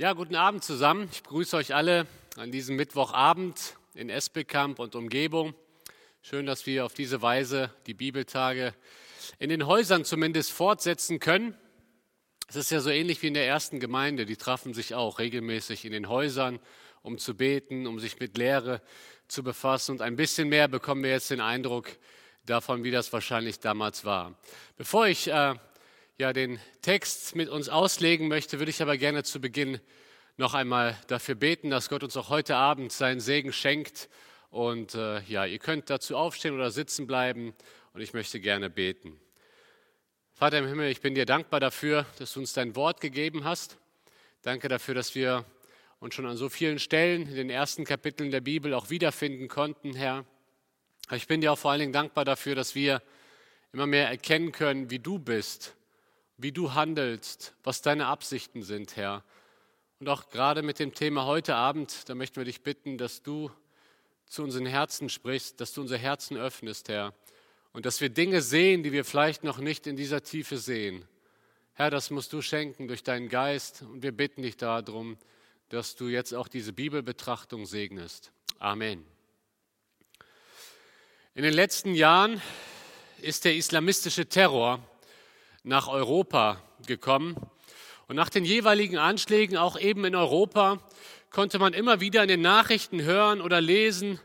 Ja, guten Abend zusammen. Ich begrüße euch alle an diesem Mittwochabend in Esbekamp und Umgebung. Schön, dass wir auf diese Weise die Bibeltage in den Häusern zumindest fortsetzen können. Es ist ja so ähnlich wie in der ersten Gemeinde. Die trafen sich auch regelmäßig in den Häusern, um zu beten, um sich mit Lehre zu befassen. Und ein bisschen mehr bekommen wir jetzt den Eindruck davon, wie das wahrscheinlich damals war. Bevor ich äh, ja, den Text mit uns auslegen möchte, würde ich aber gerne zu Beginn noch einmal dafür beten, dass Gott uns auch heute Abend seinen Segen schenkt. Und äh, ja, ihr könnt dazu aufstehen oder sitzen bleiben und ich möchte gerne beten. Vater im Himmel, ich bin dir dankbar dafür, dass du uns dein Wort gegeben hast. Danke dafür, dass wir uns schon an so vielen Stellen in den ersten Kapiteln der Bibel auch wiederfinden konnten, Herr. Ich bin dir auch vor allen Dingen dankbar dafür, dass wir immer mehr erkennen können, wie du bist wie du handelst, was deine Absichten sind, Herr. Und auch gerade mit dem Thema heute Abend, da möchten wir dich bitten, dass du zu unseren Herzen sprichst, dass du unser Herzen öffnest, Herr. Und dass wir Dinge sehen, die wir vielleicht noch nicht in dieser Tiefe sehen. Herr, das musst du schenken durch deinen Geist. Und wir bitten dich darum, dass du jetzt auch diese Bibelbetrachtung segnest. Amen. In den letzten Jahren ist der islamistische Terror nach Europa gekommen. Und nach den jeweiligen Anschlägen, auch eben in Europa, konnte man immer wieder in den Nachrichten hören oder lesen,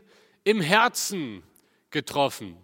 im Herzen getroffen.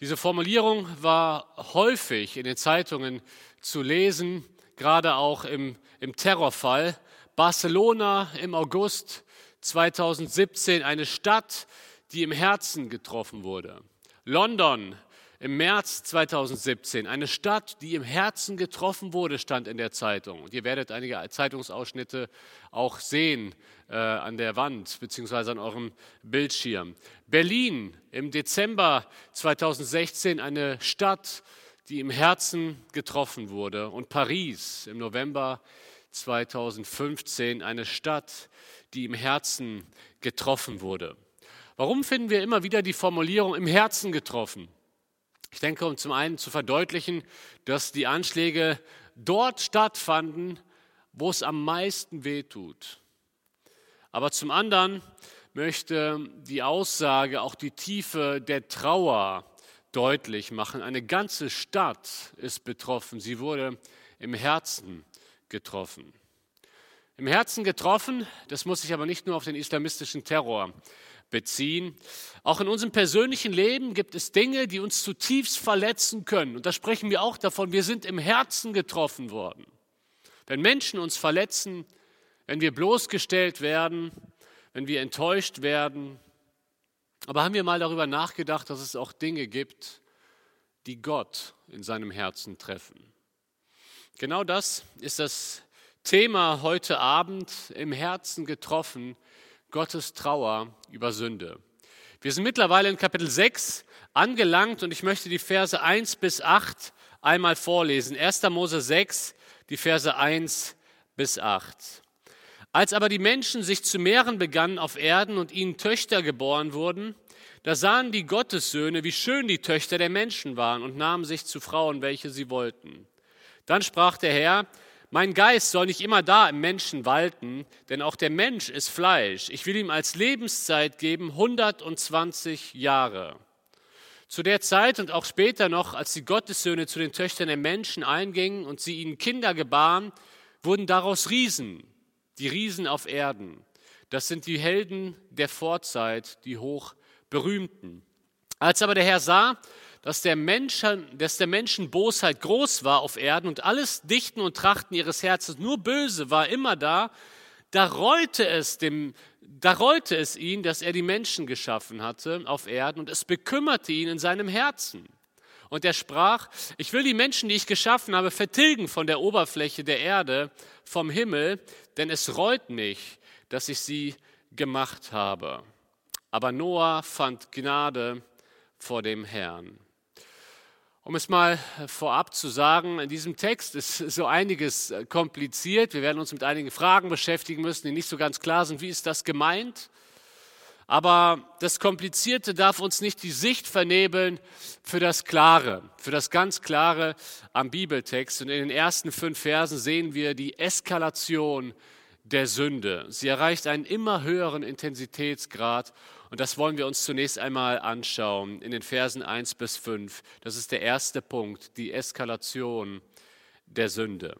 Diese Formulierung war häufig in den Zeitungen zu lesen, gerade auch im, im Terrorfall. Barcelona im August 2017, eine Stadt, die im Herzen getroffen wurde. London im März 2017. Eine Stadt, die im Herzen getroffen wurde, stand in der Zeitung. Und ihr werdet einige Zeitungsausschnitte auch sehen äh, an der Wand beziehungsweise an eurem Bildschirm. Berlin im Dezember 2016, eine Stadt, die im Herzen getroffen wurde. Und Paris im November 2015, eine Stadt, die im Herzen getroffen wurde. Warum finden wir immer wieder die Formulierung im Herzen getroffen? Ich denke, um zum einen zu verdeutlichen, dass die Anschläge dort stattfanden, wo es am meisten wehtut. Aber zum anderen möchte die Aussage auch die Tiefe der Trauer deutlich machen. Eine ganze Stadt ist betroffen. Sie wurde im Herzen getroffen. Im Herzen getroffen, das muss sich aber nicht nur auf den islamistischen Terror beziehen. Auch in unserem persönlichen Leben gibt es Dinge, die uns zutiefst verletzen können. Und da sprechen wir auch davon, wir sind im Herzen getroffen worden. Wenn Menschen uns verletzen, wenn wir bloßgestellt werden, wenn wir enttäuscht werden. Aber haben wir mal darüber nachgedacht, dass es auch Dinge gibt, die Gott in seinem Herzen treffen? Genau das ist das Thema heute Abend, im Herzen getroffen Gottes Trauer über Sünde. Wir sind mittlerweile in Kapitel 6 angelangt und ich möchte die Verse 1 bis 8 einmal vorlesen. 1. Mose 6, die Verse 1 bis 8. Als aber die Menschen sich zu mehren begannen auf Erden und ihnen Töchter geboren wurden, da sahen die Gottessöhne, wie schön die Töchter der Menschen waren und nahmen sich zu Frauen, welche sie wollten. Dann sprach der Herr, mein Geist soll nicht immer da im Menschen walten, denn auch der Mensch ist Fleisch. Ich will ihm als Lebenszeit geben 120 Jahre. Zu der Zeit und auch später noch, als die Gottessöhne zu den Töchtern der Menschen eingingen und sie ihnen Kinder gebaren, wurden daraus Riesen, die Riesen auf Erden. Das sind die Helden der Vorzeit, die hoch berühmten. Als aber der Herr sah, dass der, Menschen, dass der Menschen Bosheit groß war auf Erden und alles Dichten und Trachten ihres Herzens nur böse war immer da, da reute es dem, da reute es ihn, dass er die Menschen geschaffen hatte auf Erden und es bekümmerte ihn in seinem Herzen. Und er sprach, ich will die Menschen, die ich geschaffen habe, vertilgen von der Oberfläche der Erde, vom Himmel, denn es reut mich, dass ich sie gemacht habe. Aber Noah fand Gnade vor dem Herrn. Um es mal vorab zu sagen, in diesem Text ist so einiges äh, kompliziert. Wir werden uns mit einigen Fragen beschäftigen müssen, die nicht so ganz klar sind. Wie ist das gemeint? Aber das Komplizierte darf uns nicht die Sicht vernebeln für das Klare, für das ganz Klare am Bibeltext. Und in den ersten fünf Versen sehen wir die Eskalation der Sünde. Sie erreicht einen immer höheren Intensitätsgrad und das wollen wir uns zunächst einmal anschauen in den Versen 1 bis 5. Das ist der erste Punkt, die Eskalation der Sünde.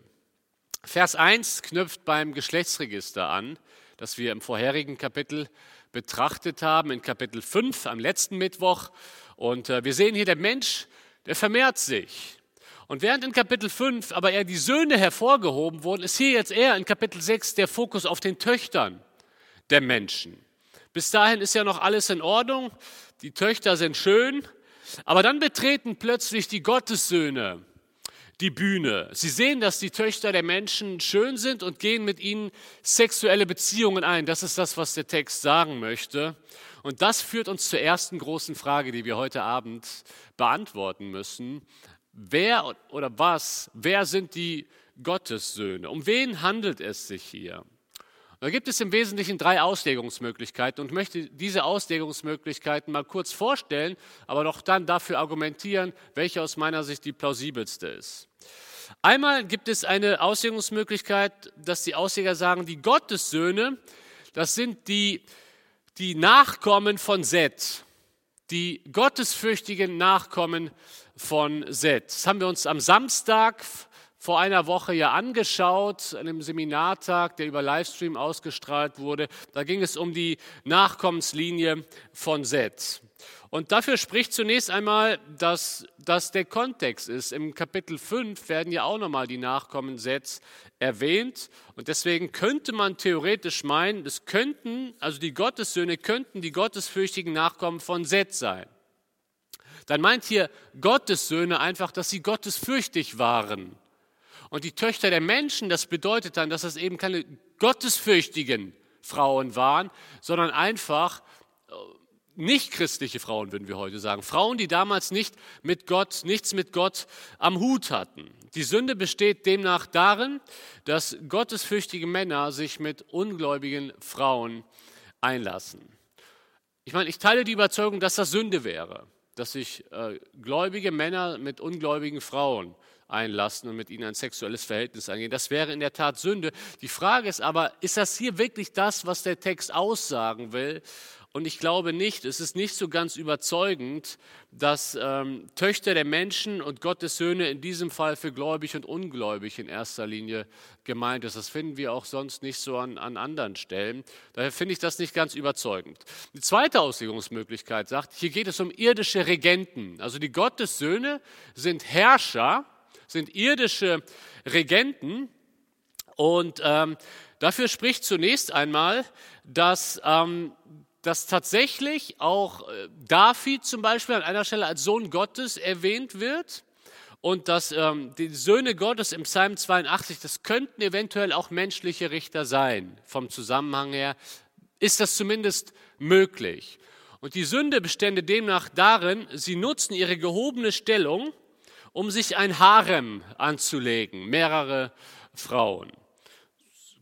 Vers 1 knüpft beim Geschlechtsregister an, das wir im vorherigen Kapitel betrachtet haben, in Kapitel 5 am letzten Mittwoch. Und äh, wir sehen hier, der Mensch, der vermehrt sich. Und während in Kapitel 5 aber eher die Söhne hervorgehoben wurden, ist hier jetzt eher in Kapitel 6 der Fokus auf den Töchtern der Menschen. Bis dahin ist ja noch alles in Ordnung, die Töchter sind schön, aber dann betreten plötzlich die Gottessöhne die Bühne. Sie sehen, dass die Töchter der Menschen schön sind und gehen mit ihnen sexuelle Beziehungen ein. Das ist das, was der Text sagen möchte. Und das führt uns zur ersten großen Frage, die wir heute Abend beantworten müssen. Wer oder was, wer sind die Gottessöhne? Um wen handelt es sich hier? Da gibt es im Wesentlichen drei Auslegungsmöglichkeiten und möchte diese Auslegungsmöglichkeiten mal kurz vorstellen, aber doch dann dafür argumentieren, welche aus meiner Sicht die plausibelste ist. Einmal gibt es eine Auslegungsmöglichkeit, dass die Ausleger sagen, die Gottessöhne, das sind die, die Nachkommen von Seth, die gottesfürchtigen Nachkommen von Seth. Das haben wir uns am Samstag vor einer Woche ja angeschaut, an einem Seminartag, der über Livestream ausgestrahlt wurde. Da ging es um die Nachkommenslinie von Seth. Und dafür spricht zunächst einmal, dass das der Kontext ist. Im Kapitel 5 werden ja auch nochmal die Nachkommen Seths erwähnt. Und deswegen könnte man theoretisch meinen, es könnten, also die Gottessöhne könnten die gottesfürchtigen Nachkommen von Seth sein dann meint hier Gottes Söhne einfach, dass sie gottesfürchtig waren. Und die Töchter der Menschen, das bedeutet dann, dass es eben keine gottesfürchtigen Frauen waren, sondern einfach äh, nicht christliche Frauen, würden wir heute sagen. Frauen, die damals nicht mit Gott, nichts mit Gott am Hut hatten. Die Sünde besteht demnach darin, dass gottesfürchtige Männer sich mit ungläubigen Frauen einlassen. Ich meine, ich teile die Überzeugung, dass das Sünde wäre dass sich äh, gläubige Männer mit ungläubigen Frauen einlassen und mit ihnen ein sexuelles Verhältnis eingehen. Das wäre in der Tat Sünde. Die Frage ist aber, ist das hier wirklich das, was der Text aussagen will? Und ich glaube nicht, es ist nicht so ganz überzeugend, dass ähm, Töchter der Menschen und Gottes Söhne in diesem Fall für gläubig und ungläubig in erster Linie gemeint ist. Das finden wir auch sonst nicht so an, an anderen Stellen. Daher finde ich das nicht ganz überzeugend. Die zweite Auslegungsmöglichkeit sagt, hier geht es um irdische Regenten. Also die Gottessöhne sind Herrscher, sind irdische Regenten und ähm, dafür spricht zunächst einmal, dass ähm, dass tatsächlich auch äh, David zum Beispiel an einer Stelle als Sohn Gottes erwähnt wird und dass ähm, die Söhne Gottes im Psalm 82, das könnten eventuell auch menschliche Richter sein. Vom Zusammenhang her ist das zumindest möglich. Und die Sünde bestände demnach darin, sie nutzen ihre gehobene Stellung, um sich ein Harem anzulegen, mehrere Frauen.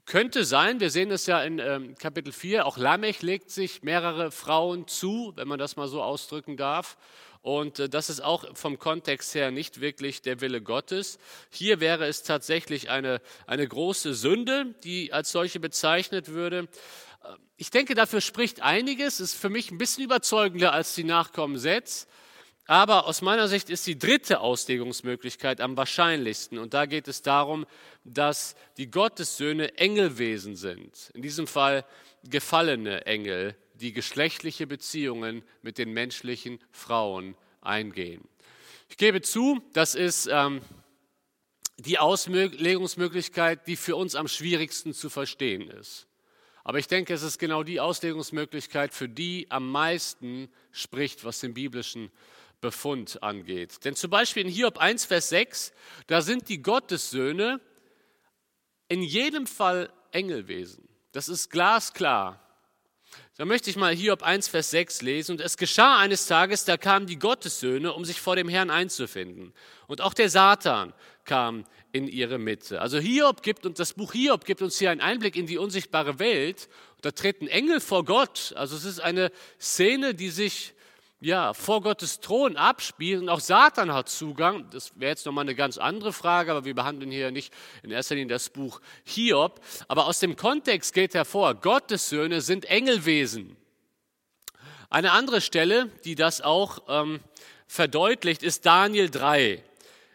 Könnte sein, wir sehen es ja in ähm, Kapitel 4, auch Lamech legt sich mehrere Frauen zu, wenn man das mal so ausdrücken darf. Und äh, das ist auch vom Kontext her nicht wirklich der Wille Gottes. Hier wäre es tatsächlich eine, eine große Sünde, die als solche bezeichnet würde. Äh, ich denke, dafür spricht einiges, ist für mich ein bisschen überzeugender als die Nachkommen Setz. Aber aus meiner Sicht ist die dritte Auslegungsmöglichkeit am wahrscheinlichsten. Und da geht es darum, dass die Gottessöhne Engelwesen sind. In diesem Fall gefallene Engel, die geschlechtliche Beziehungen mit den menschlichen Frauen eingehen. Ich gebe zu, das ist ähm, die Auslegungsmöglichkeit, die für uns am schwierigsten zu verstehen ist. Aber ich denke, es ist genau die Auslegungsmöglichkeit, für die am meisten spricht, was den biblischen Befund angeht. Denn zum Beispiel in Hiob 1, Vers 6, da sind die Gottessöhne in jedem Fall Engelwesen. Das ist glasklar. Da möchte ich mal Hiob 1, Vers 6 lesen. Und es geschah eines Tages, da kamen die Gottessöhne, um sich vor dem Herrn einzufinden. Und auch der Satan kam in ihre Mitte. Also Hiob gibt uns, das Buch Hiob gibt uns hier einen Einblick in die unsichtbare Welt. Da treten Engel vor Gott. Also es ist eine Szene, die sich ja, vor Gottes Thron abspielt und auch Satan hat Zugang. Das wäre jetzt nochmal eine ganz andere Frage, aber wir behandeln hier nicht in erster Linie das Buch Hiob. Aber aus dem Kontext geht hervor, Gottes Söhne sind Engelwesen. Eine andere Stelle, die das auch ähm, verdeutlicht, ist Daniel 3.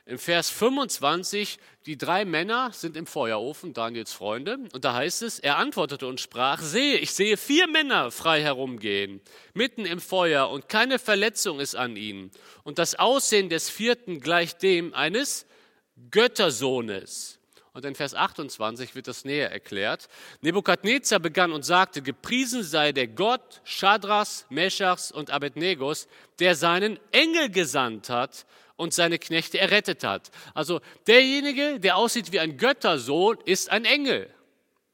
Im Vers 25, die drei Männer sind im Feuerofen, Daniels Freunde, und da heißt es, er antwortete und sprach, sehe, ich sehe vier Männer frei herumgehen, mitten im Feuer, und keine Verletzung ist an ihnen. Und das Aussehen des vierten gleicht dem eines Göttersohnes. Und in Vers 28 wird das näher erklärt. Nebukadnezar begann und sagte, gepriesen sei der Gott Schadras, Meschachs und Abednegos, der seinen Engel gesandt hat und seine Knechte errettet hat. Also derjenige, der aussieht wie ein Göttersohn, ist ein Engel.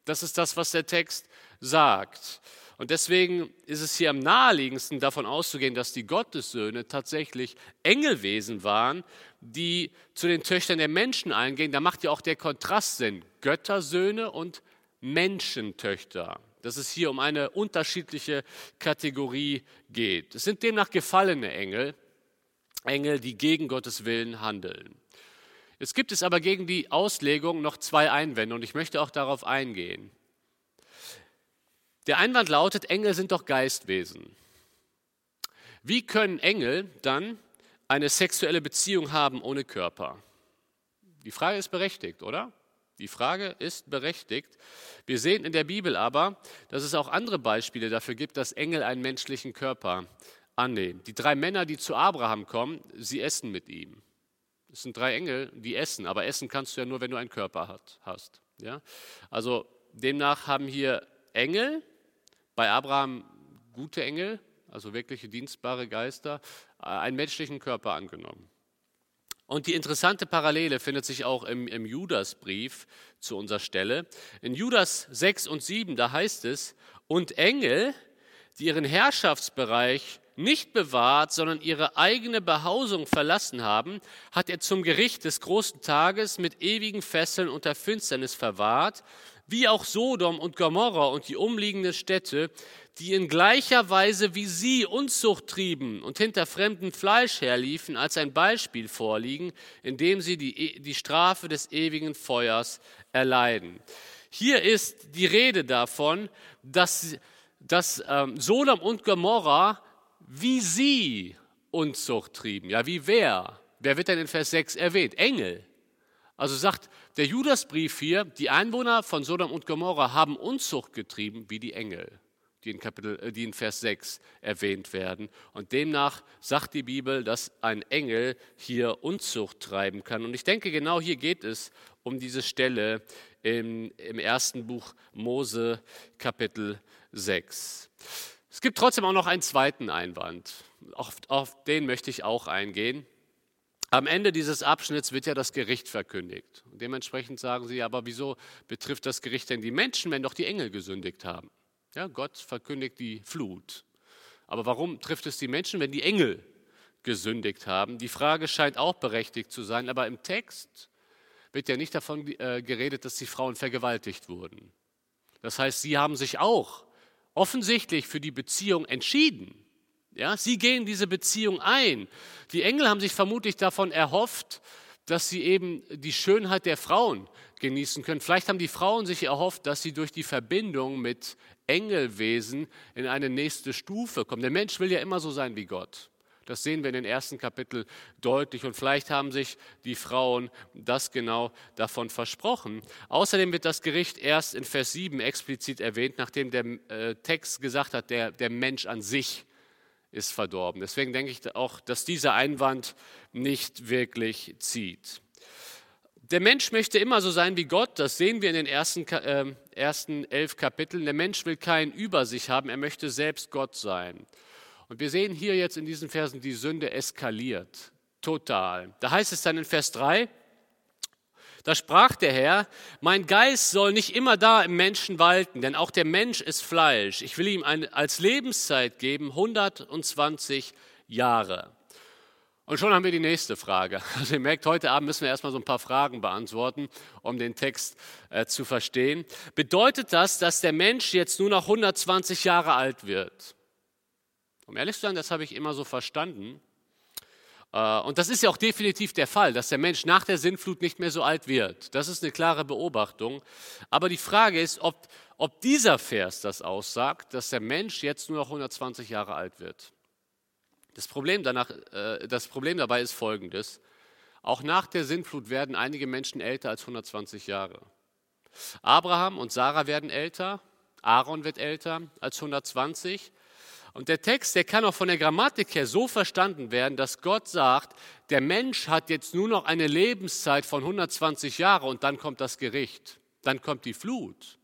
Das ist das, was der Text sagt. Und deswegen ist es hier am naheliegendsten davon auszugehen, dass die Gottessöhne tatsächlich Engelwesen waren, die zu den Töchtern der Menschen eingehen. Da macht ja auch der Kontrast Sinn. Göttersöhne und Menschentöchter. Dass es hier um eine unterschiedliche Kategorie geht. Es sind demnach gefallene Engel, Engel, die gegen Gottes Willen handeln. Jetzt gibt es aber gegen die Auslegung noch zwei Einwände und ich möchte auch darauf eingehen. Der Einwand lautet, Engel sind doch Geistwesen. Wie können Engel dann eine sexuelle Beziehung haben ohne Körper? Die Frage ist berechtigt, oder? Die Frage ist berechtigt. Wir sehen in der Bibel aber, dass es auch andere Beispiele dafür gibt, dass Engel einen menschlichen Körper annehmen. Die drei Männer, die zu Abraham kommen, sie essen mit ihm. Es sind drei Engel, die essen, aber essen kannst du ja nur, wenn du einen Körper hast. Ja? Also demnach haben hier Engel, bei Abraham gute Engel, also wirkliche dienstbare Geister, äh, einen menschlichen Körper angenommen. Und die interessante Parallele findet sich auch im, im Judasbrief zu unserer Stelle. In Judas 6 und 7, da heißt es, und Engel, die ihren Herrschaftsbereich nicht bewahrt, sondern ihre eigene Behausung verlassen haben, hat er zum Gericht des großen Tages mit ewigen Fesseln unter Finsternis verwahrt, wie auch Sodom und Gomorra und die umliegenden Städte, die in gleicher Weise wie sie Unzucht trieben und hinter fremdem Fleisch herliefen, als ein Beispiel vorliegen, indem sie die, die Strafe des ewigen Feuers erleiden. Hier ist die Rede davon, dass, dass ähm, Sodom und Gomorra wie sie Unzucht trieben. Ja, wie wer? Wer wird denn in Vers 6 erwähnt? Engel. Also sagt der Judasbrief hier, die Einwohner von Sodom und Gomorra haben Unzucht getrieben wie die Engel, die in, Kapitel, äh, die in Vers 6 erwähnt werden. Und demnach sagt die Bibel, dass ein Engel hier Unzucht treiben kann. Und ich denke, genau hier geht es um diese Stelle im, im ersten Buch Mose, Kapitel 6. Es gibt trotzdem auch noch einen zweiten Einwand. Auf, auf den möchte ich auch eingehen. Am Ende dieses Abschnitts wird ja das Gericht verkündigt. Und dementsprechend sagen sie, aber wieso betrifft das Gericht denn die Menschen, wenn doch die Engel gesündigt haben? Ja, Gott verkündigt die Flut. Aber warum trifft es die Menschen, wenn die Engel gesündigt haben? Die Frage scheint auch berechtigt zu sein, aber im Text wird ja nicht davon äh, geredet, dass die Frauen vergewaltigt wurden. Das heißt, sie haben sich auch offensichtlich für die Beziehung entschieden. Ja, sie gehen diese Beziehung ein. Die Engel haben sich vermutlich davon erhofft, dass sie eben die Schönheit der Frauen genießen können. Vielleicht haben die Frauen sich erhofft, dass sie durch die Verbindung mit Engelwesen in eine nächste Stufe kommen. Der Mensch will ja immer so sein wie Gott. Das sehen wir in den ersten Kapitel deutlich und vielleicht haben sich die Frauen das genau davon versprochen. Außerdem wird das Gericht erst in Vers 7 explizit erwähnt, nachdem der äh, Text gesagt hat, der, der Mensch an sich ist verdorben. Deswegen denke ich auch, dass dieser Einwand nicht wirklich zieht. Der Mensch möchte immer so sein wie Gott, das sehen wir in den ersten, äh, ersten elf Kapiteln. Der Mensch will keinen über sich haben, er möchte selbst Gott sein. Und wir sehen hier jetzt in diesen Versen, die Sünde eskaliert. Total. Da heißt es dann in Vers 3, da sprach der Herr, mein Geist soll nicht immer da im Menschen walten, denn auch der Mensch ist Fleisch. Ich will ihm eine, als Lebenszeit geben 120 Jahre. Und schon haben wir die nächste Frage. Also ihr merkt, heute Abend müssen wir erstmal so ein paar Fragen beantworten, um den Text äh, zu verstehen. Bedeutet das, dass der Mensch jetzt nur noch 120 Jahre alt wird? Um ehrlich zu sein, das habe ich immer so verstanden. Äh, und das ist ja auch definitiv der Fall, dass der Mensch nach der Sintflut nicht mehr so alt wird. Das ist eine klare Beobachtung. Aber die Frage ist, ob, ob dieser Vers das aussagt, dass der Mensch jetzt nur noch 120 Jahre alt wird. Das Problem, danach, äh, das Problem dabei ist folgendes. Auch nach der Sintflut werden einige Menschen älter als 120 Jahre. Abraham und Sarah werden älter, Aaron wird älter als 120 und der Text, der kann auch von der Grammatik her so verstanden werden, dass Gott sagt, der Mensch hat jetzt nur noch eine Lebenszeit von 120 Jahren und dann kommt das Gericht, dann kommt die Flut.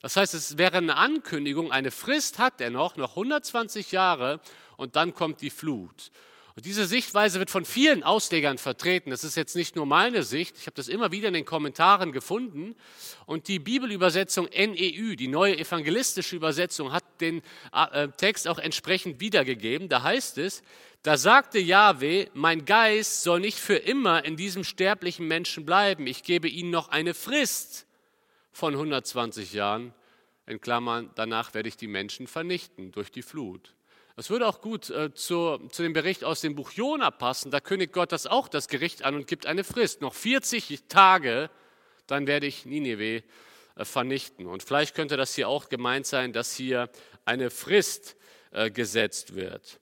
Das heißt, es wäre eine Ankündigung, eine Frist hat er noch, noch 120 Jahre und dann kommt die Flut. Und diese Sichtweise wird von vielen Auslegern vertreten. Das ist jetzt nicht nur meine Sicht, ich habe das immer wieder in den Kommentaren gefunden. Und die Bibelübersetzung NEU, die neue evangelistische Übersetzung, hat den äh, Text auch entsprechend wiedergegeben. Da heißt es, da sagte Yahweh, mein Geist soll nicht für immer in diesem sterblichen Menschen bleiben. Ich gebe ihnen noch eine Frist von 120 Jahren. In Klammern, danach werde ich die Menschen vernichten durch die Flut. Das würde auch gut äh, zu, zu dem Bericht aus dem Buch Jona passen. Da kündigt Gott das auch das Gericht an und gibt eine Frist. Noch 40 Tage, dann werde ich Nineveh äh, vernichten. Und vielleicht könnte das hier auch gemeint sein, dass hier eine Frist äh, gesetzt wird.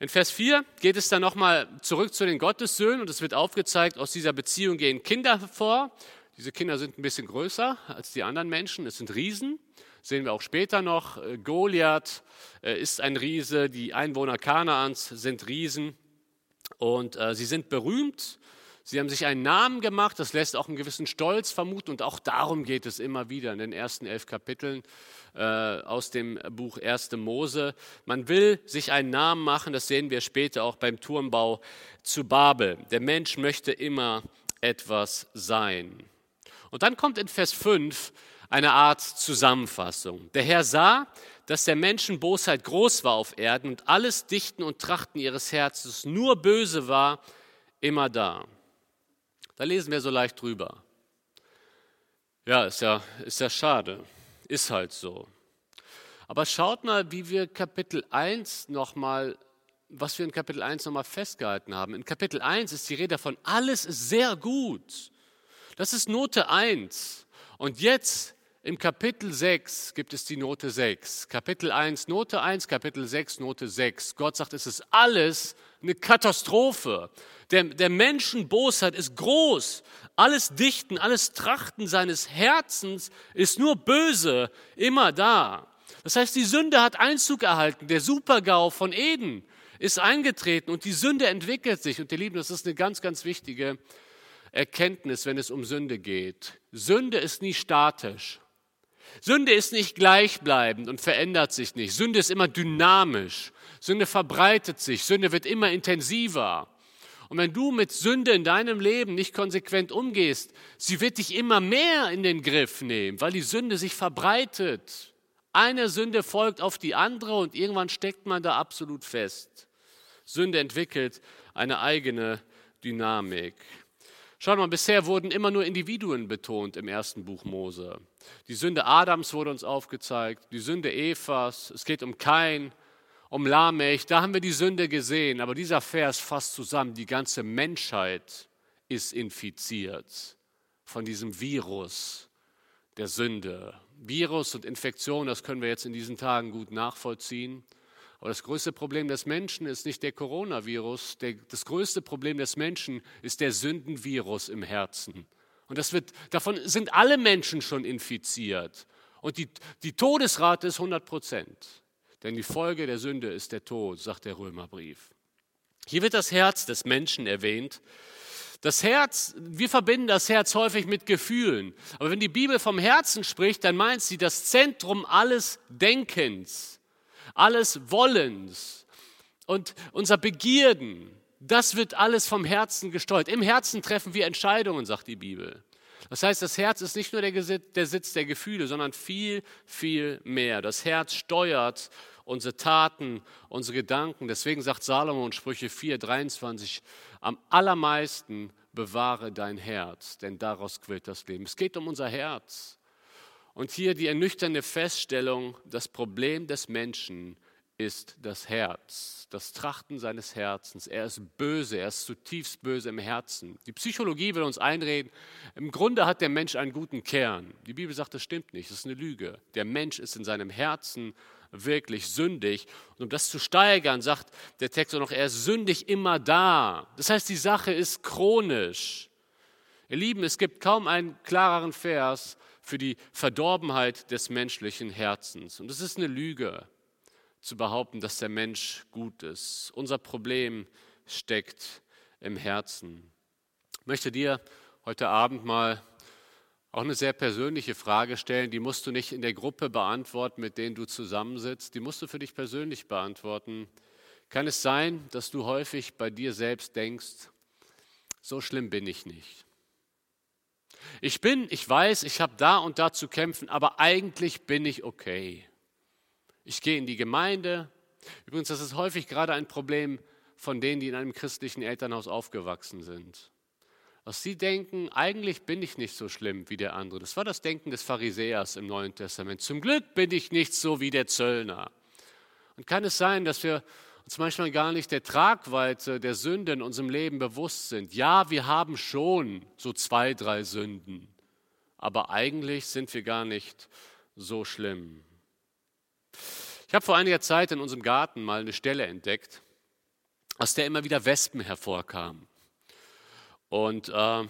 In Vers 4 geht es dann nochmal zurück zu den Gottessöhnen und es wird aufgezeigt, aus dieser Beziehung gehen Kinder hervor. Diese Kinder sind ein bisschen größer als die anderen Menschen, es sind Riesen sehen wir auch später noch. Äh, Goliath äh, ist ein Riese, die Einwohner Kanaans sind Riesen und äh, sie sind berühmt. Sie haben sich einen Namen gemacht, das lässt auch einen gewissen Stolz vermuten und auch darum geht es immer wieder in den ersten elf Kapiteln aus dem Buch 1. Mose. Man will sich einen Namen machen, das sehen wir später auch beim Turmbau zu Babel. Der Mensch möchte immer etwas sein. Und dann kommt in Vers 5 eine Art Zusammenfassung. Der Herr sah, dass der Menschen Bosheit groß war auf Erden und alles Dichten und Trachten ihres Herzens nur böse war, immer da. Da lesen wir so leicht drüber. Ja, ist ja, ist ja schade. Ist halt so. Aber schaut mal, wie wir Kapitel 1 nochmal, was wir in Kapitel 1 nochmal festgehalten haben. In Kapitel 1 ist die Rede davon, alles ist sehr gut. Das ist Note 1. Und jetzt im Kapitel 6 gibt es die Note 6. Kapitel 1 Note 1, Kapitel 6 Note 6. Gott sagt, es ist alles eine Katastrophe. Der, der Menschen Bosheit ist groß. Alles Dichten, alles Trachten seines Herzens ist nur böse, immer da. Das heißt, die Sünde hat Einzug erhalten. Der Supergau von Eden ist eingetreten und die Sünde entwickelt sich. Und ihr Lieben, das ist eine ganz, ganz wichtige Erkenntnis, wenn es um Sünde geht. Sünde ist nie statisch. Sünde ist nicht gleichbleibend und verändert sich nicht. Sünde ist immer dynamisch. Sünde verbreitet sich. Sünde wird immer intensiver. Und wenn du mit Sünde in deinem Leben nicht konsequent umgehst, sie wird dich immer mehr in den Griff nehmen, weil die Sünde sich verbreitet. Eine Sünde folgt auf die andere und irgendwann steckt man da absolut fest. Sünde entwickelt eine eigene Dynamik. Schaut mal, bisher wurden immer nur Individuen betont im ersten Buch Mose. Die Sünde Adams wurde uns aufgezeigt, die Sünde Evas, es geht um Kain, um Lamech, da haben wir die Sünde gesehen. Aber dieser Vers fasst zusammen, die ganze Menschheit ist infiziert von diesem Virus der Sünde. Virus und Infektion, das können wir jetzt in diesen Tagen gut nachvollziehen. Aber das größte Problem des Menschen ist nicht der Coronavirus. Der, das größte Problem des Menschen ist der Sündenvirus im Herzen. Und das wird, davon sind alle Menschen schon infiziert. Und die, die Todesrate ist 100 Prozent. Denn die Folge der Sünde ist der Tod, sagt der Römerbrief. Hier wird das Herz des Menschen erwähnt. Das Herz, wir verbinden das Herz häufig mit Gefühlen. Aber wenn die Bibel vom Herzen spricht, dann meint sie das Zentrum alles Denkens alles Wollens und unser Begierden, das wird alles vom Herzen gesteuert. Im Herzen treffen wir Entscheidungen, sagt die Bibel. Das heißt, das Herz ist nicht nur der, der Sitz der Gefühle, sondern viel, viel mehr. Das Herz steuert unsere Taten, unsere Gedanken. Deswegen sagt Salomo in Sprüche 4, 23, am allermeisten bewahre dein Herz, denn daraus quillt das Leben. Es geht um unser Herz. Und hier die ernüchternde Feststellung, das Problem des Menschen ist das Herz, das Trachten seines Herzens. Er ist böse, er ist zutiefst böse im Herzen. Die Psychologie will uns einreden, im Grunde hat der Mensch einen guten Kern. Die Bibel sagt, das stimmt nicht, das ist eine Lüge. Der Mensch ist in seinem Herzen wirklich sündig. Und um das zu steigern, sagt der Text auch noch, er ist sündig immer da. Das heißt, die Sache ist chronisch. Ihr Lieben, es gibt kaum einen klareren Vers für die Verdorbenheit des menschlichen Herzens. Und es ist eine Lüge zu behaupten, dass der Mensch gut ist. Unser Problem steckt im Herzen. Ich möchte dir heute Abend mal auch eine sehr persönliche Frage stellen. Die musst du nicht in der Gruppe beantworten, mit denen du zusammensitzt. Die musst du für dich persönlich beantworten. Kann es sein, dass du häufig bei dir selbst denkst, so schlimm bin ich nicht? Ich bin, ich weiß, ich habe da und da zu kämpfen, aber eigentlich bin ich okay. Ich gehe in die Gemeinde. Übrigens, das ist häufig gerade ein Problem von denen, die in einem christlichen Elternhaus aufgewachsen sind. Was sie denken, eigentlich bin ich nicht so schlimm wie der andere. Das war das Denken des Pharisäers im Neuen Testament. Zum Glück bin ich nicht so wie der Zöllner. Und kann es sein, dass wir uns manchmal gar nicht der Tragweite der Sünde in unserem Leben bewusst sind? Ja, wir haben schon so zwei, drei Sünden, aber eigentlich sind wir gar nicht so schlimm. Ich habe vor einiger Zeit in unserem Garten mal eine Stelle entdeckt, aus der immer wieder Wespen hervorkamen. Und äh,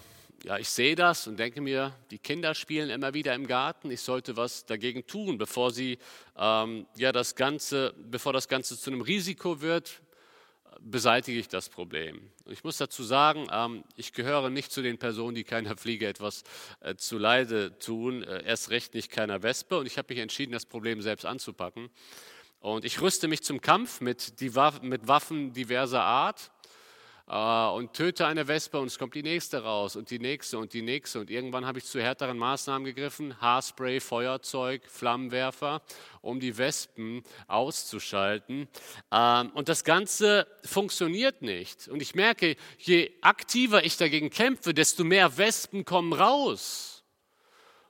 ja, ich sehe das und denke mir, die Kinder spielen immer wieder im Garten. Ich sollte was dagegen tun, bevor sie ähm, ja das Ganze, bevor das Ganze zu einem Risiko wird, beseitige ich das Problem. Ich muss dazu sagen, ähm, ich gehöre nicht zu den Personen, die keiner Fliege etwas äh, zu Leide tun, äh, erst recht nicht keiner Wespe. Und ich habe mich entschieden, das Problem selbst anzupacken. Und ich rüste mich zum Kampf mit, Waffen, mit Waffen diverser Art und töte eine Wespe und es kommt die nächste raus und die nächste und die nächste. Und irgendwann habe ich zu härteren Maßnahmen gegriffen, Haarspray, Feuerzeug, Flammenwerfer, um die Wespen auszuschalten. Ähm, und das Ganze funktioniert nicht. Und ich merke, je aktiver ich dagegen kämpfe, desto mehr Wespen kommen raus.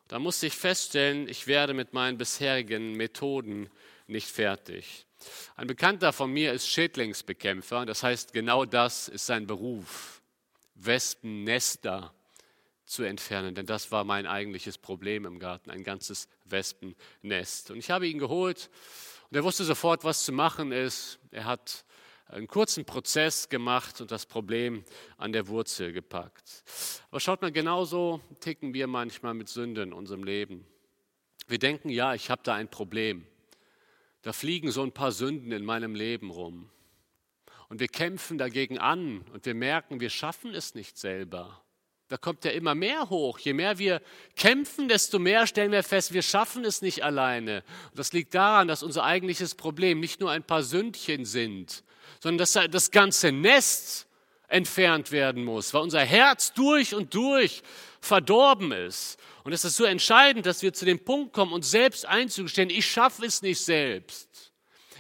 Da musste ich feststellen, ich werde mit meinen bisherigen Methoden nicht fertig. Ein Bekannter von mir ist Schädlingsbekämpfer, das heißt, genau das ist sein Beruf, Wespennester zu entfernen, denn das war mein eigentliches Problem im Garten, ein ganzes Wespennest. Und ich habe ihn geholt und er wusste sofort, was zu machen ist. Er hat einen kurzen Prozess gemacht und das Problem an der Wurzel gepackt. Aber schaut mal, genauso ticken wir manchmal mit Sünde in unserem Leben. Wir denken, ja, ich habe da ein Problem da fliegen so ein paar Sünden in meinem Leben rum. Und wir kämpfen dagegen an und wir merken, wir schaffen es nicht selber. Da kommt ja immer mehr hoch. Je mehr wir kämpfen, desto mehr stellen wir fest, wir schaffen es nicht alleine. Und das liegt daran, dass unser eigentliches Problem nicht nur ein paar Sündchen sind, sondern dass das ganze Nest entfernt werden muss, weil unser Herz durch und durch verdorben ist. Und es ist so entscheidend, dass wir zu dem Punkt kommen, uns selbst einzugestehen, ich schaffe es nicht selbst.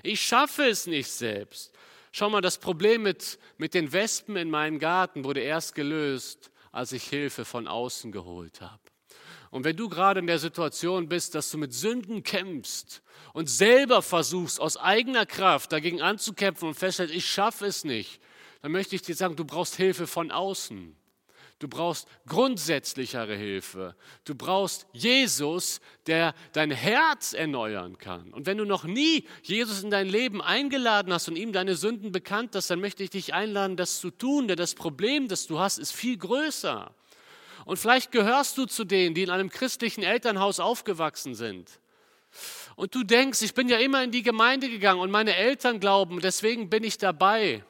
Ich schaffe es nicht selbst. Schau mal, das Problem mit, mit den Wespen in meinem Garten wurde erst gelöst, als ich Hilfe von außen geholt habe. Und wenn du gerade in der Situation bist, dass du mit Sünden kämpfst und selber versuchst, aus eigener Kraft dagegen anzukämpfen und feststellst, ich schaffe es nicht, dann möchte ich dir sagen, du brauchst Hilfe von außen. Du brauchst grundsätzlichere Hilfe. Du brauchst Jesus, der dein Herz erneuern kann. Und wenn du noch nie Jesus in dein Leben eingeladen hast und ihm deine Sünden bekannt hast, dann möchte ich dich einladen, das zu tun, denn das Problem, das du hast, ist viel größer. Und vielleicht gehörst du zu denen, die in einem christlichen Elternhaus aufgewachsen sind. Und du denkst, ich bin ja immer in die Gemeinde gegangen und meine Eltern glauben, deswegen bin ich dabei.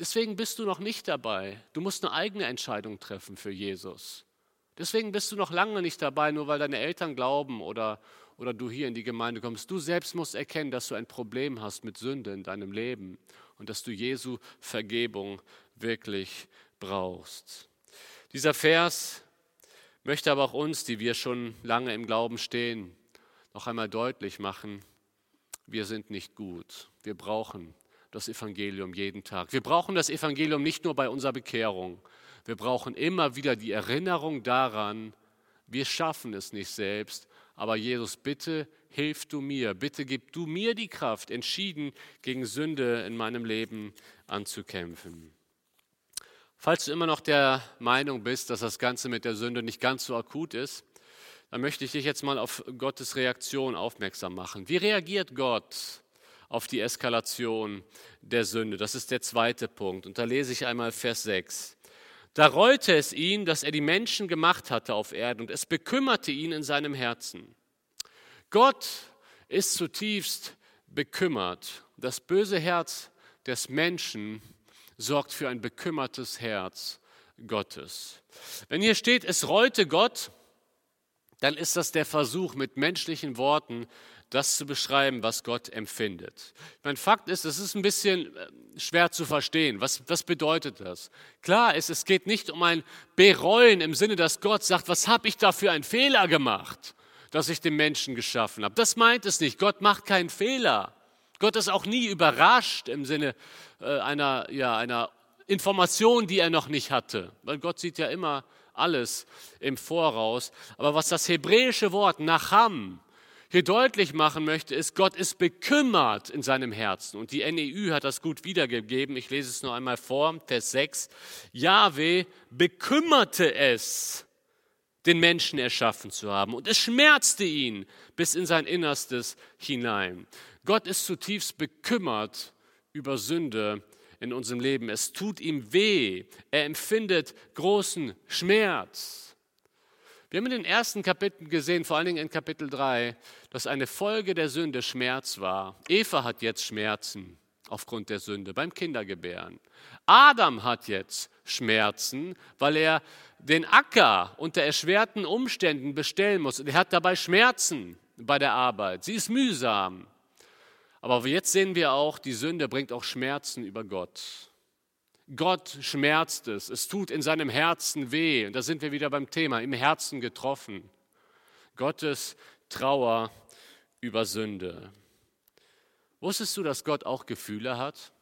Deswegen bist du noch nicht dabei. Du musst eine eigene Entscheidung treffen für Jesus. Deswegen bist du noch lange nicht dabei, nur weil deine Eltern glauben oder, oder du hier in die Gemeinde kommst. Du selbst musst erkennen, dass du ein Problem hast mit Sünde in deinem Leben und dass du Jesu Vergebung wirklich brauchst. Dieser Vers möchte aber auch uns, die wir schon lange im Glauben stehen, noch einmal deutlich machen, wir sind nicht gut. Wir brauchen das Evangelium jeden Tag. Wir brauchen das Evangelium nicht nur bei unserer Bekehrung. Wir brauchen immer wieder die Erinnerung daran, wir schaffen es nicht selbst, Aber Jesus, bitte hilf du mir, bitte gib du mir die Kraft, entschieden gegen Sünde in meinem Leben anzukämpfen. Falls du immer noch der Meinung bist, dass das Ganze mit der Sünde nicht ganz so akut ist, dann möchte ich dich jetzt mal auf Gottes Reaktion aufmerksam machen. Wie reagiert Gott auf die Eskalation der Sünde? Das ist der zweite Punkt. Und da lese ich einmal Vers 6. Da reute es ihn, dass er die Menschen gemacht hatte auf Erden und es bekümmerte ihn in seinem Herzen. Gott ist zutiefst bekümmert. Das böse Herz des Menschen sorgt für ein bekümmertes Herz Gottes. Wenn hier steht, es reute Gott, dann ist das der Versuch, mit menschlichen Worten das zu beschreiben, was Gott empfindet. Mein Fakt ist, es ist ein bisschen äh, schwer zu verstehen. Was, was bedeutet das? Klar ist, es geht nicht um ein Bereuen im Sinne, dass Gott sagt, was habe ich da für einen Fehler gemacht, dass ich den Menschen geschaffen habe. Das meint es nicht. Gott macht keinen Fehler. Gott ist auch nie überrascht im Sinne äh, einer, ja, einer Information, die er noch nicht hatte. Weil Gott sieht ja immer alles im Voraus. Aber was das hebräische Wort Nacham hier deutlich machen möchte, ist, Gott ist bekümmert in seinem Herzen. Und die NEU hat das gut wiedergegeben. Ich lese es nur einmal vor, Vers 6. Jahwe bekümmerte es, den Menschen erschaffen zu haben. Und es schmerzte ihn bis in sein Innerstes hinein. Gott ist zutiefst bekümmert über Sünde in unserem Leben. Es tut ihm weh. Er empfindet großen Schmerz. Wir haben in den ersten Kapiteln gesehen, vor allen Dingen in Kapitel 3, dass eine Folge der Sünde Schmerz war. Eva hat jetzt Schmerzen aufgrund der Sünde beim Kindergebären. Adam hat jetzt Schmerzen, weil er den Acker unter erschwerten Umständen bestellen muss. Und er hat dabei Schmerzen bei der Arbeit. Sie ist mühsam. Aber jetzt sehen wir auch, die Sünde bringt auch Schmerzen über Gott. Gott schmerzt es, es tut in seinem Herzen weh. Und da sind wir wieder beim Thema, im Herzen getroffen. Gottes Trauer über Sünde. Wusstest du, dass Gott auch Gefühle hat?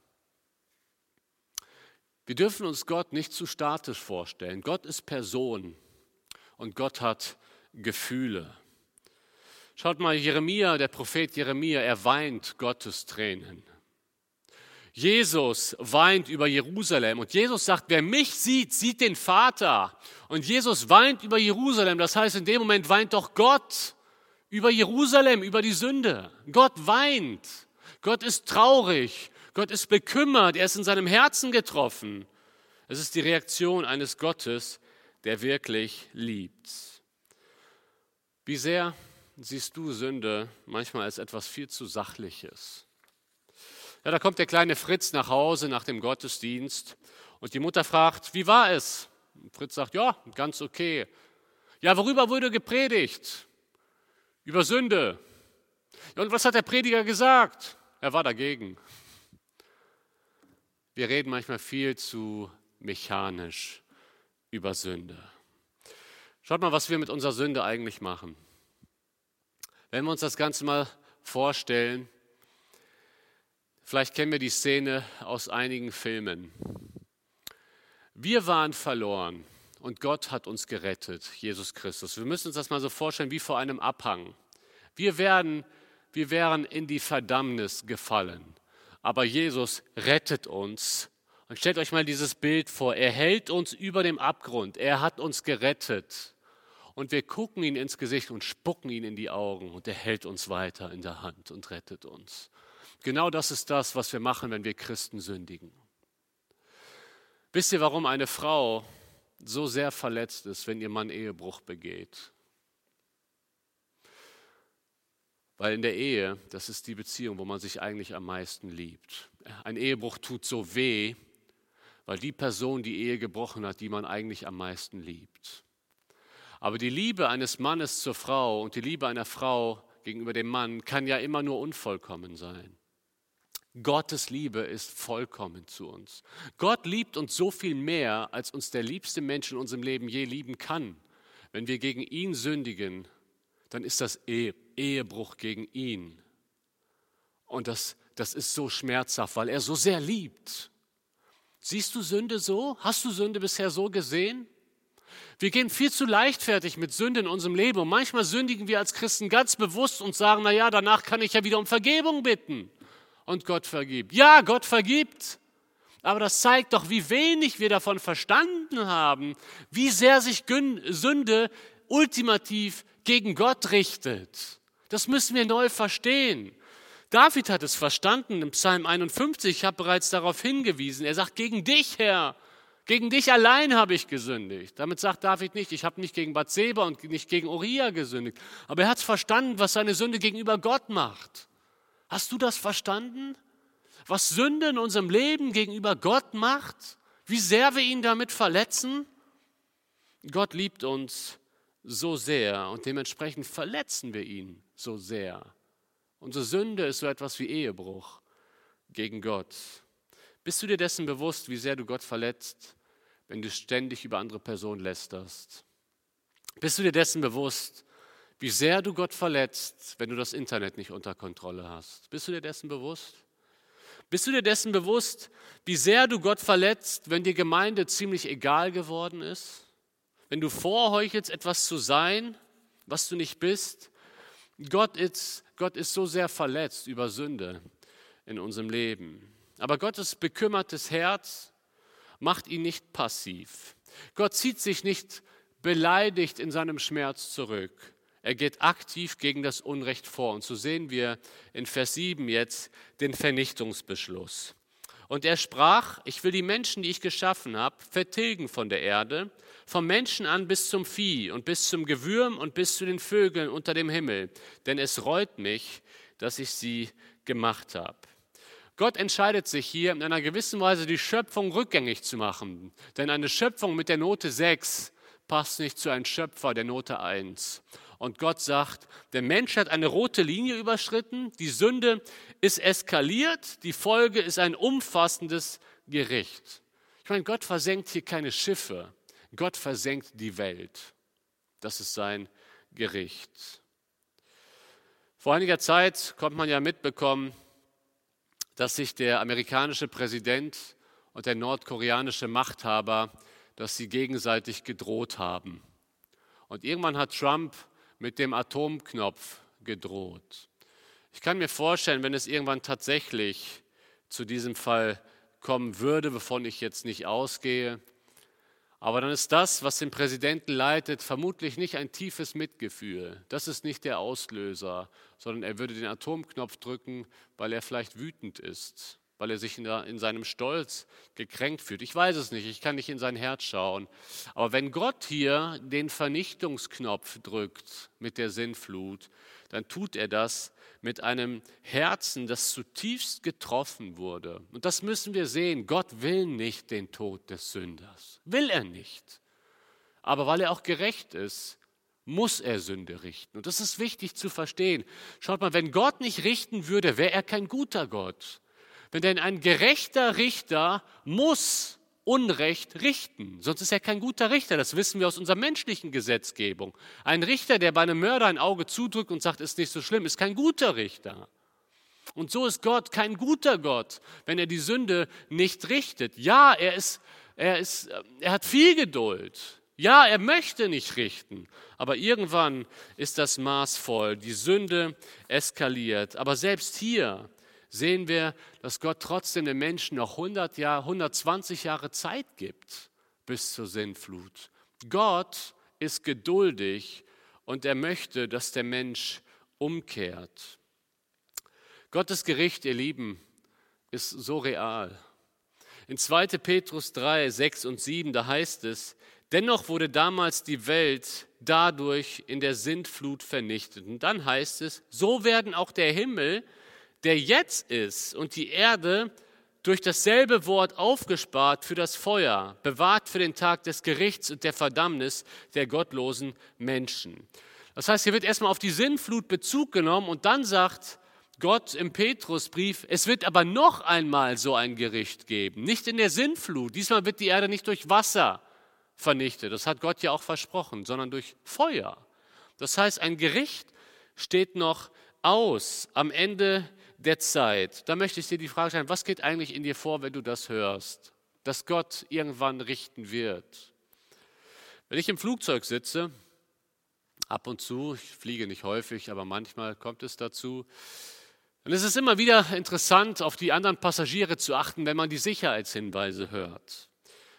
Wir dürfen uns Gott nicht zu statisch vorstellen. Gott ist Person und Gott hat Gefühle. Schaut mal, Jeremia, der Prophet Jeremia, er weint Gottes Tränen. Jesus weint über Jerusalem und Jesus sagt, wer mich sieht, sieht den Vater. Und Jesus weint über Jerusalem, das heißt, in dem Moment weint doch Gott über Jerusalem, über die Sünde. Gott weint. Gott ist traurig. Gott ist bekümmert. Er ist in seinem Herzen getroffen. Es ist die Reaktion eines Gottes, der wirklich liebt. Wie sehr siehst du Sünde manchmal als etwas viel zu Sachliches? Ja, da kommt der kleine Fritz nach Hause nach dem Gottesdienst und die Mutter fragt, wie war es? Und Fritz sagt, ja, ganz okay. Ja, worüber wurde gepredigt? Über Sünde. Und was hat der Prediger gesagt? Er war dagegen. Wir reden manchmal viel zu mechanisch über Sünde. Schaut mal, was wir mit unserer Sünde eigentlich machen. Wenn wir uns das Ganze mal vorstellen, Vielleicht kennen wir die Szene aus einigen Filmen. Wir waren verloren und Gott hat uns gerettet, Jesus Christus. Wir müssen uns das mal so vorstellen wie vor einem Abhang. Wir, werden, wir wären in die Verdammnis gefallen, aber Jesus rettet uns. Und stellt euch mal dieses Bild vor. Er hält uns über dem Abgrund. Er hat uns gerettet. Und wir gucken ihn ins Gesicht und spucken ihn in die Augen. Und er hält uns weiter in der Hand und rettet uns. Genau das ist das, was wir machen, wenn wir Christen sündigen. Wisst ihr, warum eine Frau so sehr verletzt ist, wenn ihr Mann Ehebruch begeht? Weil in der Ehe, das ist die Beziehung, wo man sich eigentlich am meisten liebt. Ein Ehebruch tut so weh, weil die Person die Ehe gebrochen hat, die man eigentlich am meisten liebt. Aber die Liebe eines Mannes zur Frau und die Liebe einer Frau gegenüber dem Mann kann ja immer nur unvollkommen sein. Gottes Liebe ist vollkommen zu uns. Gott liebt uns so viel mehr, als uns der liebste Mensch in unserem Leben je lieben kann. Wenn wir gegen ihn sündigen, dann ist das Ehebruch gegen ihn. Und das, das ist so schmerzhaft, weil er so sehr liebt. Siehst du Sünde so? Hast du Sünde bisher so gesehen? Wir gehen viel zu leichtfertig mit Sünde in unserem Leben und manchmal sündigen wir als Christen ganz bewusst und sagen, na ja, danach kann ich ja wieder um Vergebung bitten und Gott vergibt. Ja, Gott vergibt. Aber das zeigt doch, wie wenig wir davon verstanden haben, wie sehr sich Sünde ultimativ gegen Gott richtet. Das müssen wir neu verstehen. David hat es verstanden im Psalm 51, ich habe bereits darauf hingewiesen. Er sagt, gegen dich, Herr, gegen dich allein habe ich gesündigt. Damit sagt David nicht, ich habe nicht gegen Bathseba und nicht gegen Uriah gesündigt. Aber er hat verstanden, was seine Sünde gegenüber Gott macht. Hast du das verstanden? Was Sünde in unserem Leben gegenüber Gott macht? Wie sehr wir ihn damit verletzen? Gott liebt uns so sehr und dementsprechend verletzen wir ihn so sehr. Unsere Sünde ist so etwas wie Ehebruch gegen Gott. Bist du dir dessen bewusst, wie sehr du Gott verletzt, wenn du ständig über andere Personen lästerst? Bist du dir dessen bewusst, wie sehr du Gott verletzt, wenn du das Internet nicht unter Kontrolle hast? Bist du dir dessen bewusst? Bist du dir dessen bewusst, wie sehr du Gott verletzt, wenn dir Gemeinde ziemlich egal geworden ist? Wenn du vorheuchelst, etwas zu sein, was du nicht bist? Gott ist, Gott ist so sehr verletzt über Sünde in unserem Leben. Aber Gottes bekümmertes Herz macht ihn nicht passiv. Gott zieht sich nicht beleidigt in seinem Schmerz zurück. Er geht aktiv gegen das Unrecht vor. Und so sehen wir in Vers 7 jetzt den Vernichtungsbeschluss. Und er sprach, ich will die Menschen, die ich geschaffen habe, vertilgen von der Erde, vom Menschen an bis zum Vieh und bis zum Gewürm und bis zu den Vögeln unter dem Himmel, denn es reut mich, dass ich sie gemacht habe. Gott entscheidet sich hier in einer gewissen Weise die Schöpfung rückgängig zu machen, denn eine Schöpfung mit der Note 6 passt nicht zu einem Schöpfer der Note 1. Und Gott sagt, der Mensch hat eine rote Linie überschritten, die Sünde ist eskaliert, die Folge ist ein umfassendes Gericht. Ich meine, Gott versenkt hier keine Schiffe, Gott versenkt die Welt. Das ist sein Gericht. Vor einiger Zeit konnte man ja mitbekommen, dass sich der amerikanische Präsident und der nordkoreanische Machthaber, dass sie gegenseitig gedroht haben. Und irgendwann hat Trump mit dem Atomknopf gedroht. Ich kann mir vorstellen, wenn es irgendwann tatsächlich zu diesem Fall kommen würde, wovon ich jetzt nicht ausgehe, aber dann ist das, was den Präsidenten leitet, vermutlich nicht ein tiefes Mitgefühl. Das ist nicht der Auslöser, sondern er würde den Atomknopf drücken, weil er vielleicht wütend ist weil er sich in, seinem Stolz gekränkt fühlt. Ich weiß es nicht, ich kann nicht in sein Herz schauen. Aber wenn Gott hier den Vernichtungsknopf drückt mit der Sinnflut, dann tut er das mit einem Herzen, das zutiefst getroffen wurde. Und das müssen wir sehen. Gott will nicht den Tod des Sünders. Will er nicht. Aber weil er auch gerecht ist, muss er Sünde richten. Und das ist wichtig zu verstehen. Schaut mal, wenn Gott nicht richten würde, wäre er kein guter Gott. Denn ein gerechter Richter muss Unrecht richten, sonst ist er kein guter Richter. Das wissen wir aus unserer menschlichen Gesetzgebung. Ein Richter, der bei einem Mörder ein Auge zudrückt und sagt, ist nicht so schlimm, ist kein guter Richter. Und so ist Gott kein guter Gott, wenn er die Sünde nicht richtet. Ja, er ist, er ist, er hat viel Geduld. Ja, er möchte nicht richten, aber irgendwann ist das Maß voll. Die Sünde eskaliert. Aber selbst hier sehen wir, dass Gott trotzdem den Menschen noch 100 Jahre, 120 Jahre Zeit gibt bis zur Sinnflut. Gott ist geduldig und er möchte, dass der Mensch umkehrt. Gottes Gericht, ihr Lieben, ist so real. In 2. Petrus 3, 6 und 7, da heißt es, dennoch wurde damals die Welt dadurch in der Sintflut vernichtet. Und dann heißt es, so werden auch der Himmel der jetzt ist und die Erde durch dasselbe Wort aufgespart für das Feuer, bewahrt für den Tag des Gerichts und der Verdammnis der gottlosen Menschen. Das heißt, hier wird erstmal auf die Sinnflut Bezug genommen und dann sagt Gott im Petrusbrief, es wird aber noch einmal so ein Gericht geben. Nicht in der Sinnflut. Diesmal wird die Erde nicht durch Wasser vernichtet. Das hat Gott ja auch versprochen, sondern durch Feuer. Das heißt, ein Gericht steht noch aus am Ende der Zeit, da möchte ich dir die Frage stellen, was geht eigentlich in dir vor, wenn du das hörst, dass Gott irgendwann richten wird? Wenn ich im Flugzeug sitze, ab und zu, ich fliege nicht häufig, aber manchmal kommt es dazu, dann ist es immer wieder interessant, auf die anderen Passagiere zu achten, wenn man die Sicherheitshinweise hört.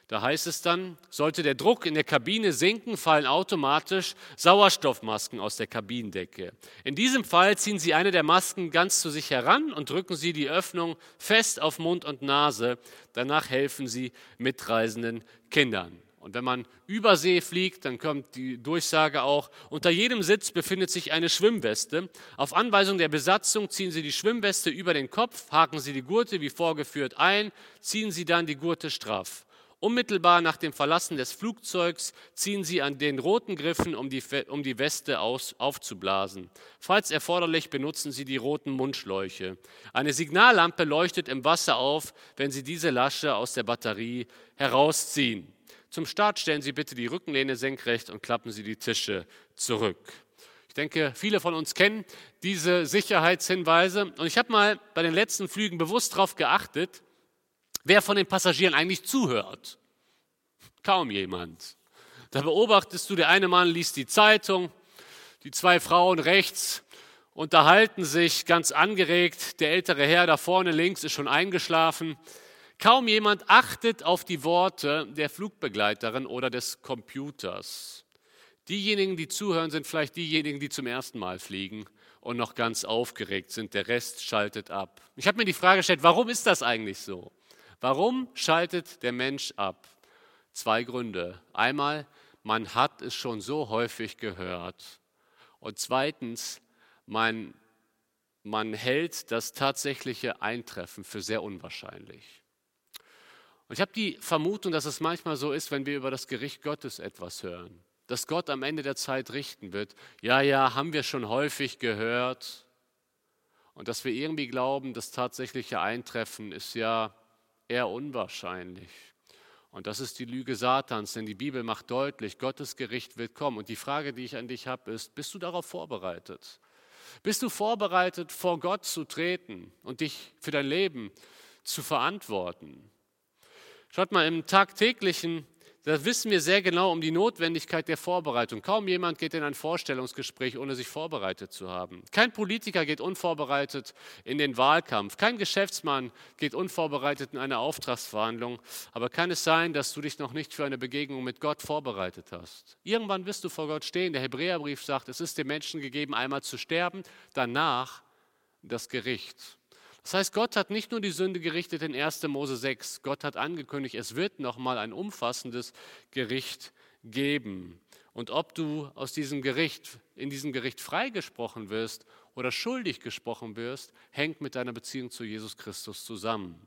Da heißt es dann, sollte der Druck in der Kabine sinken, fallen automatisch Sauerstoffmasken aus der Kabinendecke. In diesem Fall ziehen Sie eine der Masken ganz zu sich heran und drücken Sie die Öffnung fest auf Mund und Nase. Danach helfen Sie mitreisenden Kindern. Und wenn man über See fliegt, dann kommt die Durchsage auch, unter jedem Sitz befindet sich eine Schwimmweste. Auf Anweisung der Besatzung ziehen Sie die Schwimmweste über den Kopf, haken Sie die Gurte wie vorgeführt ein, ziehen Sie dann die Gurte straff. Unmittelbar nach dem Verlassen des Flugzeugs ziehen Sie an den roten Griffen, um die, um die Weste aus, aufzublasen. Falls erforderlich, benutzen Sie die roten Mundschläuche. Eine Signallampe leuchtet im Wasser auf, wenn Sie diese Lasche aus der Batterie herausziehen. Zum Start stellen Sie bitte die Rückenlehne senkrecht und klappen Sie die Tische zurück. Ich denke, viele von uns kennen diese Sicherheitshinweise. Und ich habe mal bei den letzten Flügen bewusst darauf geachtet, wer von den Passagieren eigentlich zuhört. Kaum jemand. Da beobachtest du, der eine Mann liest die Zeitung, die zwei Frauen rechts unterhalten sich ganz angeregt, der ältere Herr da vorne links ist schon eingeschlafen. Kaum jemand achtet auf die Worte der Flugbegleiterin oder des Computers. Diejenigen, die zuhören, sind vielleicht diejenigen, die zum ersten Mal fliegen und noch ganz aufgeregt sind. Der Rest schaltet ab. Ich habe mir die Frage gestellt, warum ist das eigentlich so? Warum schaltet der Mensch ab? Zwei Gründe. Einmal, man hat es schon so häufig gehört. Und zweitens, man, man hält das tatsächliche Eintreffen für sehr unwahrscheinlich. Und ich habe die Vermutung, dass es manchmal so ist, wenn wir über das Gericht Gottes etwas hören, dass Gott am Ende der Zeit richten wird. Ja, ja, haben wir schon häufig gehört. Und dass wir irgendwie glauben, das tatsächliche Eintreffen ist ja eher unwahrscheinlich. Und das ist die Lüge Satans, denn die Bibel macht deutlich, Gottes Gericht wird kommen. Und die Frage, die ich an dich habe, ist, bist du darauf vorbereitet? Bist du vorbereitet, vor Gott zu treten und dich für dein Leben zu verantworten? Schaut mal, im tagtäglichen da wissen wir sehr genau um die Notwendigkeit der Vorbereitung. Kaum jemand geht in ein Vorstellungsgespräch, ohne sich vorbereitet zu haben. Kein Politiker geht unvorbereitet in den Wahlkampf. Kein Geschäftsmann geht unvorbereitet in eine Auftragsverhandlung. Aber kann es sein, dass du dich noch nicht für eine Begegnung mit Gott vorbereitet hast? Irgendwann wirst du vor Gott stehen. Der Hebräerbrief sagt, es ist dem Menschen gegeben, einmal zu sterben, danach das Gericht. Das heißt, Gott hat nicht nur die Sünde gerichtet in 1. Mose 6, Gott hat angekündigt, es wird nochmal ein umfassendes Gericht geben. Und ob du aus diesem Gericht, in diesem Gericht freigesprochen wirst oder schuldig gesprochen wirst, hängt mit deiner Beziehung zu Jesus Christus zusammen.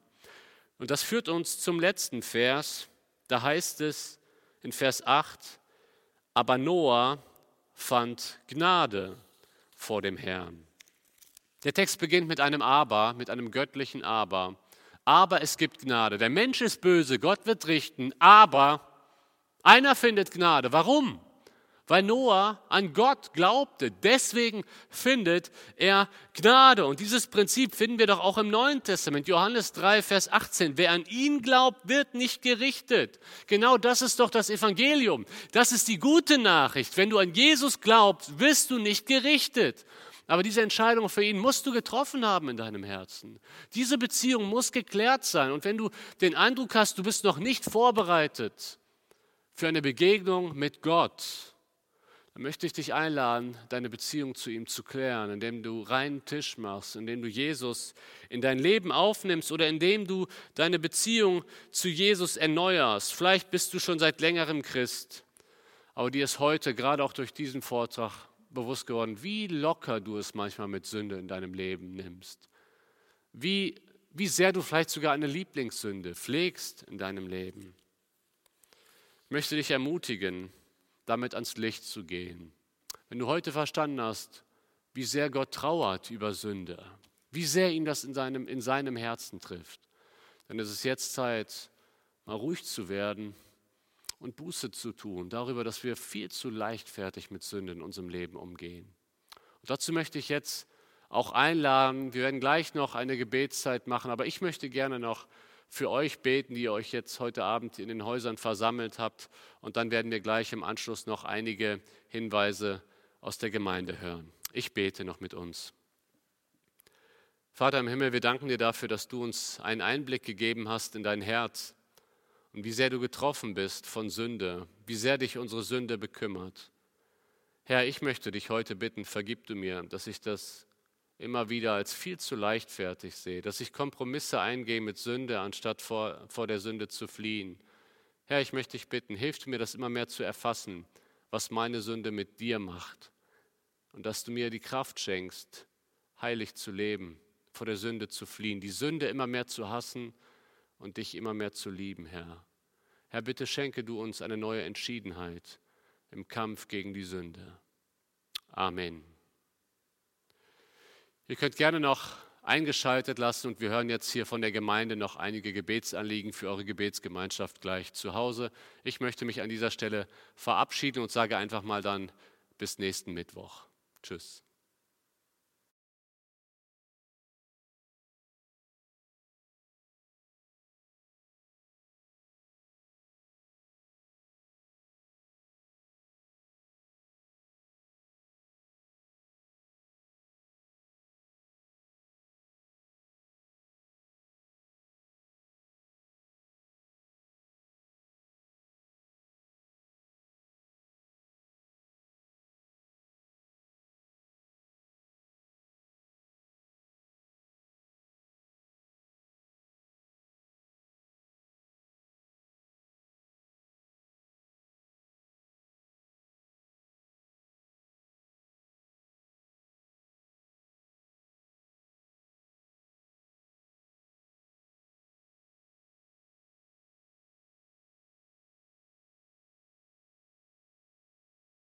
Und das führt uns zum letzten Vers. Da heißt es in Vers 8, aber Noah fand Gnade vor dem Herrn. Der Text beginnt mit einem Aber, mit einem göttlichen Aber. Aber es gibt Gnade. Der Mensch ist böse, Gott wird richten, aber einer findet Gnade. Warum? Weil Noah an Gott glaubte. Deswegen findet er Gnade. Und dieses Prinzip finden wir doch auch im Neuen Testament. Johannes 3, Vers 18. Wer an ihn glaubt, wird nicht gerichtet. Genau das ist doch das Evangelium. Das ist die gute Nachricht. Wenn du an Jesus glaubst, wirst du nicht gerichtet. Aber diese Entscheidung für ihn musst du getroffen haben in deinem Herzen. Diese Beziehung muss geklärt sein. Und wenn du den Eindruck hast, du bist noch nicht vorbereitet für eine Begegnung mit Gott, dann möchte ich dich einladen, deine Beziehung zu ihm zu klären, indem du reinen Tisch machst, indem du Jesus in dein Leben aufnimmst oder indem du deine Beziehung zu Jesus erneuerst. Vielleicht bist du schon seit längerem Christ, aber dir ist heute, gerade auch durch diesen Vortrag, bewusst geworden, wie locker du es manchmal mit Sünde in deinem Leben nimmst. Wie, wie sehr du vielleicht sogar eine Lieblingssünde pflegst in deinem Leben. Ich möchte dich ermutigen, damit ans Licht zu gehen. Wenn du heute verstanden hast, wie sehr Gott trauert über Sünde, wie sehr ihn das in seinem, in seinem Herzen trifft, dann ist es jetzt Zeit, mal ruhig zu werden und Buße zu tun darüber, dass wir viel zu leichtfertig mit Sünde in unserem Leben umgehen. Und dazu möchte ich jetzt auch einladen, wir werden gleich noch eine Gebetszeit machen, aber ich möchte gerne noch für euch beten, die ihr euch jetzt heute Abend in den Häusern versammelt habt. Und dann werden wir gleich im Anschluss noch einige Hinweise aus der Gemeinde hören. Ich bete noch mit uns. Vater im Himmel, wir danken dir dafür, dass du uns einen Einblick gegeben hast in dein Herz und wie sehr du getroffen bist von Sünde, wie sehr dich unsere Sünde bekümmert. Herr, ich möchte dich heute bitten, vergib du mir, dass ich das immer wieder als viel zu leichtfertig sehe, dass ich Kompromisse eingehe mit Sünde, anstatt vor, vor der Sünde zu fliehen. Herr, ich möchte dich bitten, hilf mir das immer mehr zu erfassen, was meine Sünde mit dir macht. Und dass du mir die Kraft schenkst, heilig zu leben, vor der Sünde zu fliehen, die Sünde immer mehr zu hassen und dich immer mehr zu lieben, Herr. Herr, bitte schenke du uns eine neue Entschiedenheit im Kampf gegen die Sünde. Amen. Ihr könnt gerne noch eingeschaltet lassen und wir hören jetzt hier von der Gemeinde noch einige Gebetsanliegen für eure Gebetsgemeinschaft gleich zu Hause. Ich möchte mich an dieser Stelle verabschieden und sage einfach mal dann bis nächsten Mittwoch. Tschüss.